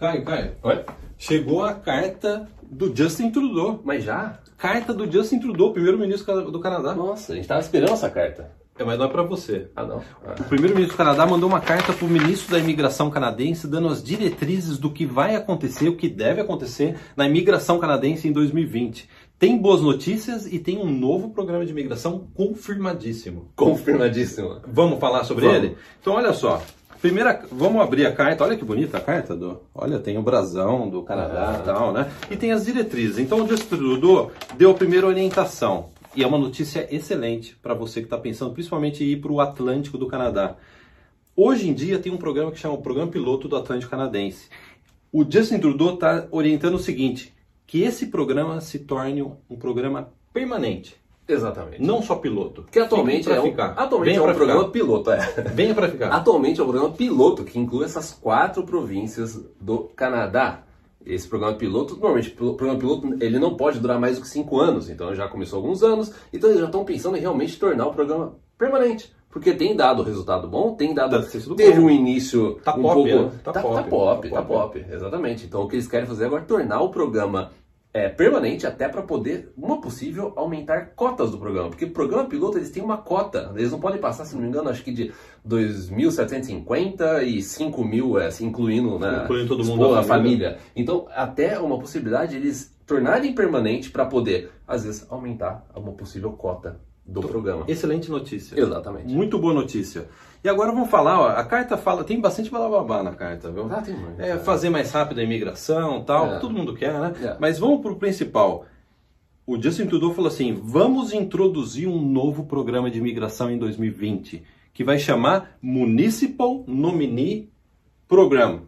Caio, Caio, Oi? chegou a carta do Justin Trudeau. Mas já? Carta do Justin Trudeau, primeiro-ministro do Canadá. Nossa, a gente tava esperando essa carta. É, mas não é pra você. Ah, não? Ah. O primeiro-ministro do Canadá mandou uma carta para o ministro da imigração canadense dando as diretrizes do que vai acontecer, o que deve acontecer na imigração canadense em 2020. Tem boas notícias e tem um novo programa de imigração confirmadíssimo. Confirmadíssimo. Vamos falar sobre Vamos. ele? Então, olha só. Primeira, vamos abrir a carta. Olha que bonita a carta do. Olha, tem o brasão do Canadá Ah. e tal, né? E tem as diretrizes. Então, o Justin Trudeau deu a primeira orientação. E é uma notícia excelente para você que está pensando, principalmente em ir para o Atlântico do Canadá. Hoje em dia tem um programa que chama o Programa Piloto do Atlântico Canadense. O Justin Trudeau está orientando o seguinte: que esse programa se torne um programa permanente, Exatamente. não só piloto. Que atualmente é um, ficar. atualmente é um programa ficar. piloto, é. Venha para ficar. Atualmente é um programa piloto que inclui essas quatro províncias do Canadá. Esse programa piloto, normalmente, o programa piloto, ele não pode durar mais do que cinco anos. Então já começou alguns anos. Então eles já estão pensando em realmente tornar o programa permanente. Porque tem dado resultado bom, tem dado. Sido teve bom. um início Tá um pop, pouco. né? Tá, Tá tá pop, pop, tá tá pop. pop, exatamente. Então o que eles querem fazer agora é tornar o programa é, permanente até para poder, uma possível, aumentar cotas do programa. Porque o programa piloto eles têm uma cota. Eles não podem passar, se não me engano, acho que de 2.750 e 5 mil, é, assim, incluindo, né, Incluindo todo mundo a família. família. Então, até uma possibilidade de eles tornarem permanente para poder, às vezes, aumentar uma possível cota do programa. Excelente notícia. Exatamente. Muito boa notícia. E agora vamos falar, ó, a carta fala, tem bastante balababá na carta, viu? Ah, tem muito. É, fazer mais rápido a imigração tal, É. todo mundo quer, né? É. Mas vamos pro principal. O Justin Trudeau falou assim: vamos introduzir um novo programa de imigração em 2020, que vai chamar Municipal Nominee Program.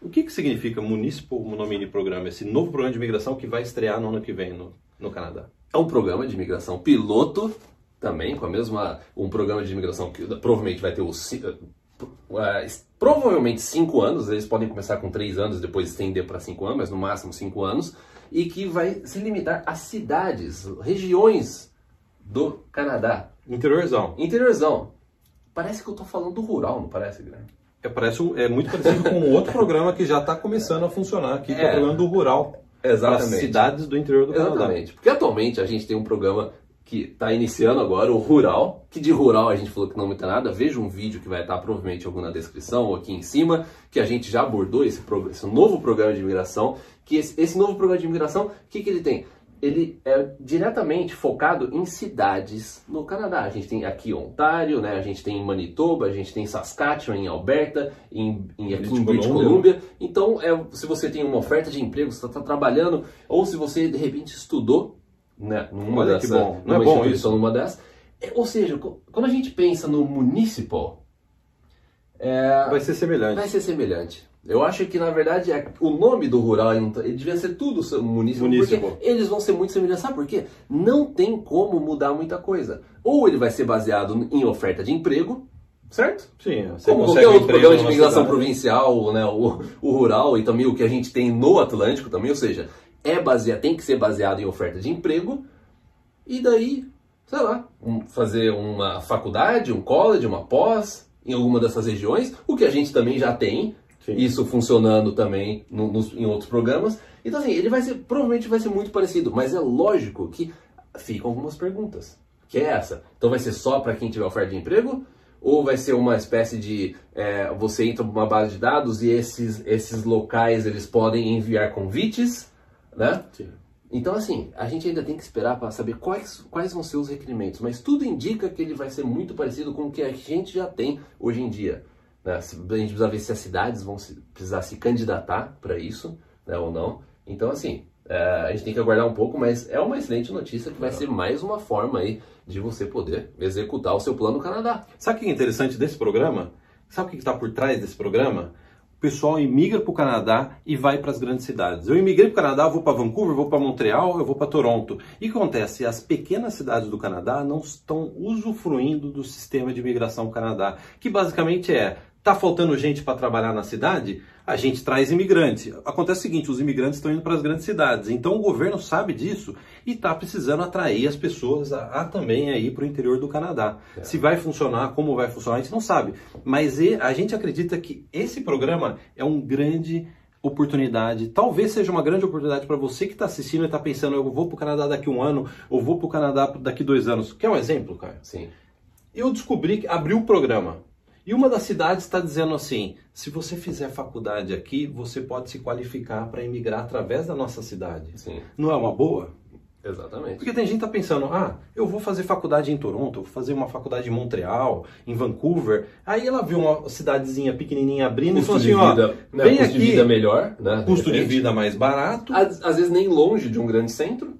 O que, que significa Municipal Nominee Program? Esse novo programa de imigração que vai estrear no ano que vem no, no Canadá. É um programa de imigração piloto, também, com a mesma. Um programa de imigração que provavelmente vai ter os. ci- eh, provavelmente cinco anos, eles podem começar com três anos, depois estender para cinco anos, mas no máximo cinco anos, e que vai se limitar a cidades, regiões do Canadá. Interiorzão. Interiorzão. Parece que eu tô falando do rural, não parece, Guilherme? É, parece é muito parecido com outro programa que já está começando a funcionar aqui, que é, É. o programa do Rural. Exatamente. cidades do interior do Canadá. Exatamente. Porque atualmente a gente tem um programa que está iniciando agora, o Rural, que de rural a gente falou que não muita nada. Veja um vídeo que vai estar provavelmente algum na descrição ou aqui em cima, que a gente já abordou esse, esse novo programa de imigração. Que esse, esse novo programa de imigração, o que, que ele tem? Ele é diretamente focado em cidades no Canadá. A gente tem aqui Ontário, né? a gente tem em Manitoba, a gente tem em Saskatchewan, em Alberta, em, em aqui em British British Columbia. Então, é, se você tem uma oferta de emprego, você está trabalhando, ou se você de repente estudou, né, numa Olha dessa, que bom. Não é numa bom instituição, isso? numa dessas. É, ou seja, quando a gente pensa no municipal, é, Vai ser semelhante. vai ser semelhante. Eu acho que, na verdade, é- o nome do rural ele, tá- devia ser tudo municipal, Municipal. porque eles vão ser muito semelhantes. Sabe por quê? Não tem como mudar muita coisa. Ou ele vai ser baseado em oferta de emprego, certo? Sim, Como qualquer outro programa de imigração provincial, né, o, o rural e também o que a gente tem no Atlântico também, ou seja, é baseado, tem que ser baseado em oferta de emprego e daí, sei lá, um- fazer uma faculdade, um college, uma pós em alguma dessas regiões, o que a gente também já tem, Sim. isso funcionando também no- nos- em outros programas. Então assim, ele vai ser, provavelmente vai ser muito parecido, mas é lógico que ficam algumas perguntas. Que é essa? Então vai ser só para quem tiver oferta de emprego? Ou vai ser uma espécie de é, você entra numa base de dados e esses, esses locais eles podem enviar convites, né? Sim. Então, assim, a gente ainda tem que esperar para saber quais, quais vão ser os requerimentos, mas tudo indica que ele vai ser muito parecido com o que a gente já tem hoje em dia. Né? A gente precisa ver se as cidades vão se- precisar se candidatar para isso né, ou não. Então, assim, é, a gente tem que aguardar um pouco, mas é uma excelente notícia que vai ser mais uma forma aí de você poder executar o seu plano no Canadá. Sabe o que é interessante desse programa? Sabe o que está por trás desse programa? Pessoal imigra para o Canadá e vai para as grandes cidades. Eu imigrei para o Canadá, vou para Vancouver, vou para Montreal, eu vou para Toronto. E o que acontece? As pequenas cidades do Canadá não estão usufruindo do sistema de imigração Canadá, que basicamente é Tá faltando gente para trabalhar na cidade? A gente traz imigrante. Acontece o seguinte, os imigrantes estão indo para as grandes cidades. Então o governo sabe disso e está precisando atrair as pessoas a, a também aí para o interior do Canadá. É. Se vai funcionar, como vai funcionar, a gente não sabe. Mas e- a gente acredita que esse programa é um grande oportunidade. Talvez seja uma grande oportunidade para você que está assistindo e está pensando, eu vou para o Canadá daqui um ano, ou vou para o Canadá daqui dois anos. Quer um exemplo, cara? Sim. Eu descobri que abriu o programa. E uma das cidades está dizendo assim: se você fizer faculdade aqui, você pode se qualificar para emigrar através da nossa cidade. Sim. Não é uma boa? Exatamente. Porque tem gente que tá pensando, ah, eu vou fazer faculdade em Toronto, vou fazer uma faculdade em Montreal, em Vancouver. Aí ela viu uma cidadezinha pequenininha abrindo custo e falou assim, de vida, ó, né, custo aqui, de vida melhor, né? de custo de repente. vida mais barato. Às, às vezes nem longe de um grande centro,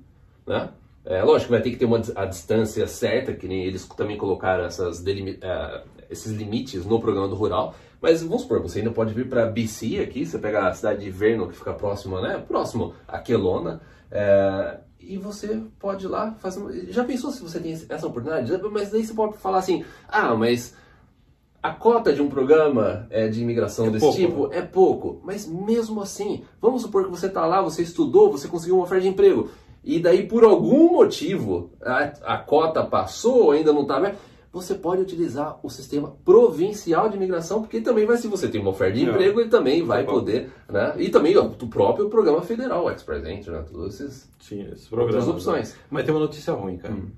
né? É, lógico que vai ter que ter uma, a distância certa, que nem eles também colocaram essas delimi- é, esses limites no programa do rural. Mas vamos supor, você ainda pode vir para BC aqui, você pega a cidade de Vernon, que fica próxima, né? Próximo a Kelowna, é, e você pode ir lá fazer. uma- Já pensou se você tem essa oportunidade? Mas daí você pode falar assim: ah, mas a cota de um programa é, de imigração É desse pouco, tipo é pouco, mas mesmo assim, vamos supor que você está lá, você estudou, você conseguiu uma oferta de emprego, e daí por algum motivo a, a cota passou, ainda não está aberta, você pode utilizar o sistema provincial de imigração, porque também vai, se você tem uma oferta de É. emprego, ele também vai Tá poder, né? E também ó, o próprio programa federal, o Express Entry, né? Todos esses Sim, esses programas, opções. né? Mas tem uma notícia ruim, cara. Hum.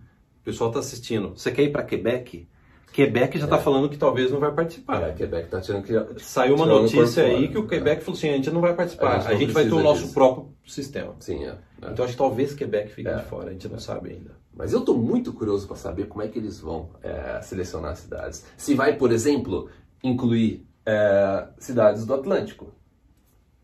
O pessoal tá assistindo. Você quer ir para Quebec? Quebec já tá falando que talvez não vai participar. É, Quebec tá tirando que Saiu uma notícia aí que o Quebec falou assim, a gente não vai participar, A a gente gente, não vai ter o nosso disso. próprio sistema. Sim, é. é. Então acho que talvez Quebec fique É. de fora, a gente não sabe ainda. Mas eu estou muito curioso para saber como é que eles vão é, selecionar as cidades. Se vai, por exemplo, incluir é, cidades do Atlântico.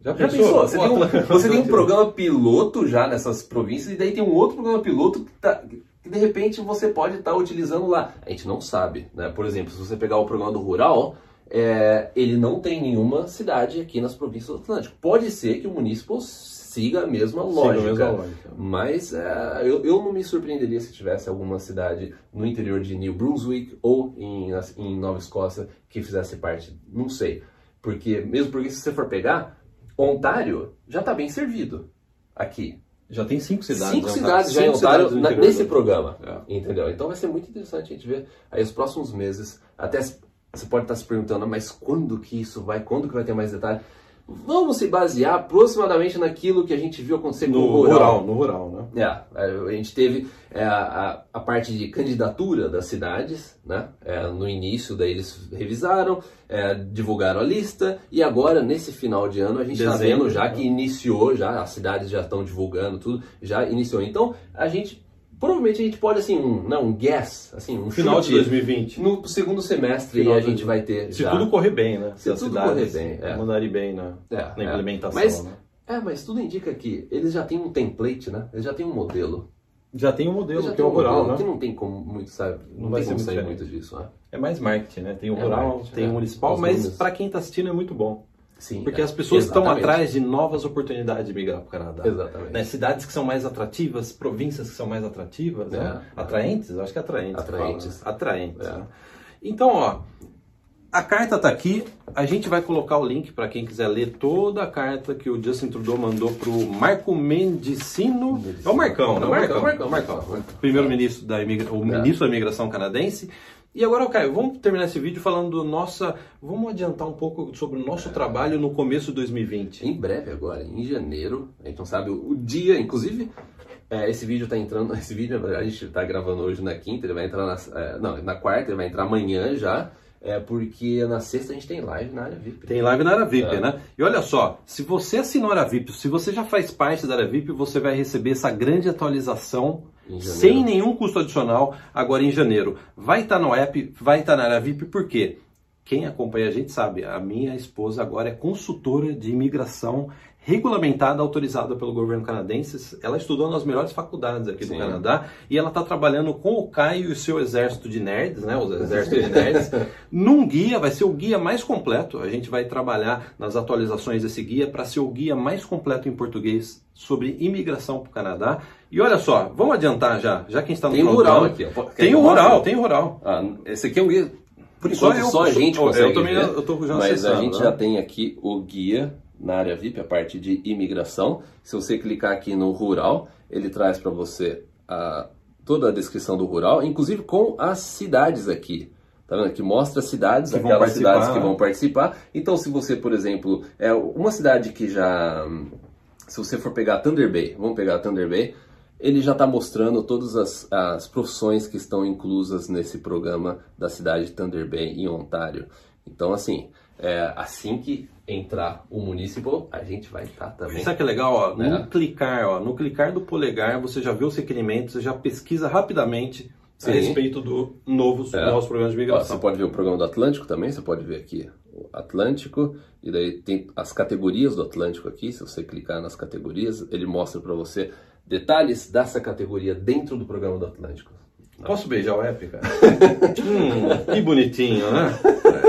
Já pensou? Você, O tem um, você tem um programa piloto já nessas províncias e daí tem um outro programa piloto que, tá- que de repente você pode estar utilizando lá. A gente não sabe, né? Por exemplo, se você pegar o programa do Rural, é, ele não tem nenhuma cidade aqui nas províncias do Atlântico. Pode ser que o município siga a mesma Siga a lógica. mesma lógica. Mas é, eu, eu não me surpreenderia se tivesse alguma cidade no interior de New Brunswick ou em, em Nova Escócia que fizesse parte. Não sei. Porque, mesmo porque se você for pegar, Ontário já está bem servido aqui. Já tem cinco cidades. Cinco cidades já em Ontário na- nesse programa. É. Entendeu? Então vai ser muito interessante a gente ver aí os próximos meses. Até você pode estar se perguntando, mas quando que isso vai? Quando que vai ter mais detalhe? Vamos se basear aproximadamente naquilo que a gente viu acontecer No o rural. no rural, né? É, a gente teve é, a, a parte de candidatura das cidades, né? É, no início, daí eles revisaram, é, divulgaram a lista e agora, nesse final de ano, a gente está vendo já né? que iniciou, já as cidades já estão divulgando tudo, já iniciou. Então, a gente, provavelmente a gente pode, assim, um, não, um guess, assim, um Final de chute, 2020. no segundo semestre Final a de gente vai ter Se já... tudo correr bem, né? Se as tudo cidades correr bem, é. mandarem bem na, É, na é. implementação, Mas, né? é, mas tudo indica que eles já têm um template, né? Eles já têm um modelo. Já tem um modelo, Já que é tem o um rural, modelo né? Que não tem como muito, sabe? Não, Não vai tem como ser sair muito muito disso, né? É mais marketing, né? Tem o É rural, marketing, tem é. o municipal, Os mas para quem está assistindo é muito bom. Sim. Porque é. as pessoas estão Exatamente. atrás de novas oportunidades de migrar para o Canadá. Exatamente. Né? Cidades que são mais atrativas, províncias que são mais atrativas, né? É. Atraentes? Eu acho que é atraentes. Atraentes. fala, né? Atraentes. É. né? Então, ó, a carta tá aqui. A gente vai colocar o link para quem quiser ler toda a carta que o Justin Trudeau mandou pro Marco Mendicino. É o Marcão, né? É O o Marcão, Marcão, o Marcão. Marcão. Primeiro-ministro da imigra... o ministro da imigração canadense. E agora, Caio, vamos terminar esse vídeo falando do nossa. Vamos adiantar um pouco sobre o nosso trabalho no começo de 2020. Em breve agora, em janeiro, a gente não sabe o, dia, inclusive. é, esse vídeo tá entrando. Esse vídeo a gente tá gravando hoje na quinta, ele vai entrar na. é, não, na quarta, ele vai entrar amanhã já. É porque na sexta a gente tem live na área VIP. Tem live na área VIP, É. né? E olha só, se você assinou a área VIP, se você já faz parte da área VIP, você vai receber essa grande atualização. Sem nenhum custo adicional agora em janeiro. Vai estar no app, vai estar na área VIP, por quê? Quem acompanha a gente sabe, a minha esposa agora é consultora de imigração regulamentada, autorizada pelo governo canadense. Ela estudou nas melhores faculdades aqui do Sim. Canadá e ela está trabalhando com o Caio e o seu exército de nerds, né? Os exércitos de nerds, num guia, vai ser o guia mais completo. A gente vai trabalhar nas atualizações desse guia para ser o guia mais completo em português sobre imigração para o Canadá. E olha só, vamos adiantar já, já que a gente está no Tem rural aqui. ó. Tem o rural, tem o rural. Ah, esse aqui é um guia. Por Só enquanto, eu- só, a gente eu- eu consegue também- ver. eu tô já mas a gente né? já tem aqui o guia na área VIP, a parte de imigração. Se você clicar aqui no rural, ele traz para você a, toda a descrição do rural, inclusive com as cidades aqui. Tá vendo? Que mostra cidades, Que aquelas cidades que né? vão participar. Então, se você, por exemplo, é uma cidade que já. Se você for pegar Thunder Bay, vamos pegar Thunder Bay, ele já está mostrando todas as, as profissões que estão inclusas nesse programa da cidade de Thunder Bay, em Ontário. Então, assim, é, assim que entrar o municipal, a gente vai estar também. Sabe que é legal? Ó, É. No clicar, ó, no clicar do polegar, você já vê os requerimentos, você já pesquisa rapidamente a Sim. respeito do novos, É. novos programas de Ó, você migração. pode ver o programa do Atlântico também, você pode ver aqui o Atlântico, e daí tem as categorias do Atlântico aqui, se você clicar nas categorias, ele mostra para você detalhes dessa categoria dentro do programa do Atlântico. Posso beijar o Epic, cara? hum, que bonitinho, né?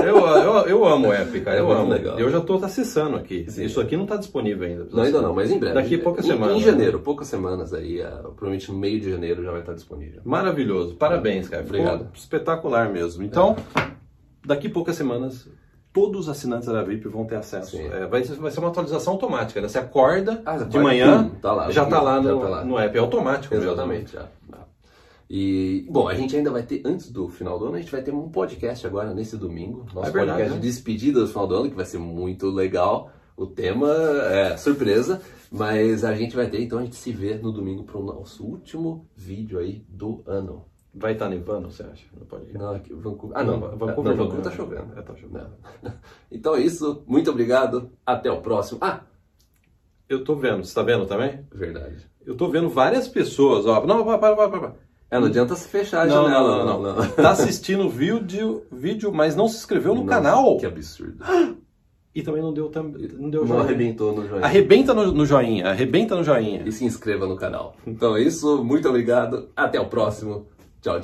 Eu, eu, eu amo o Epic, cara. É Eu amo. legal. Eu já estou acessando aqui. Sim. Isso aqui não está disponível ainda. Não, ainda não, mas em breve. Daqui a poucas em, semanas. Em janeiro, poucas semanas aí, provavelmente no meio de janeiro já vai estar disponível. Maravilhoso. Parabéns, cara. Ficou Obrigado. espetacular mesmo. Então, daqui a poucas semanas, todos os assinantes da VIP vão ter acesso. É, vai, ser, vai ser uma atualização automática. Né? Você acorda Ah, de manhã, tá lá. já está lá, no, tá lá. no app. É automático mesmo. Exatamente, já. já. E, bom, a gente ainda vai ter, antes do final do ano, a gente vai ter um podcast agora nesse domingo. Nosso É verdade, podcast né? de despedida do final do ano, que vai ser muito legal. O tema é surpresa, mas a gente vai ter, então a gente se vê no domingo para o nosso último vídeo aí do ano. Vai estar nevando, você acha? No podcast? Não, aqui, Vancouver. Ah, não, Não, Vancouver, Vancouver não, não, Vancouver tá né? chovendo. É, tá chovendo. Não. Então é isso, muito obrigado, até o próximo. Ah, Eu tô vendo. Você tá vendo também? verdade. Eu tô vendo várias pessoas, ó. Não, para, para, para, para. É, não adianta se fechar a Não, janela. não, não, não. Tá assistindo o vídeo, vídeo, mas não se inscreveu no Nossa, canal. Que absurdo. E também não deu, tam- não deu Não joinha. arrebentou no joinha. Arrebenta no, no joinha, arrebenta no joinha. e se inscreva no canal. Então é isso, muito obrigado, até o próximo.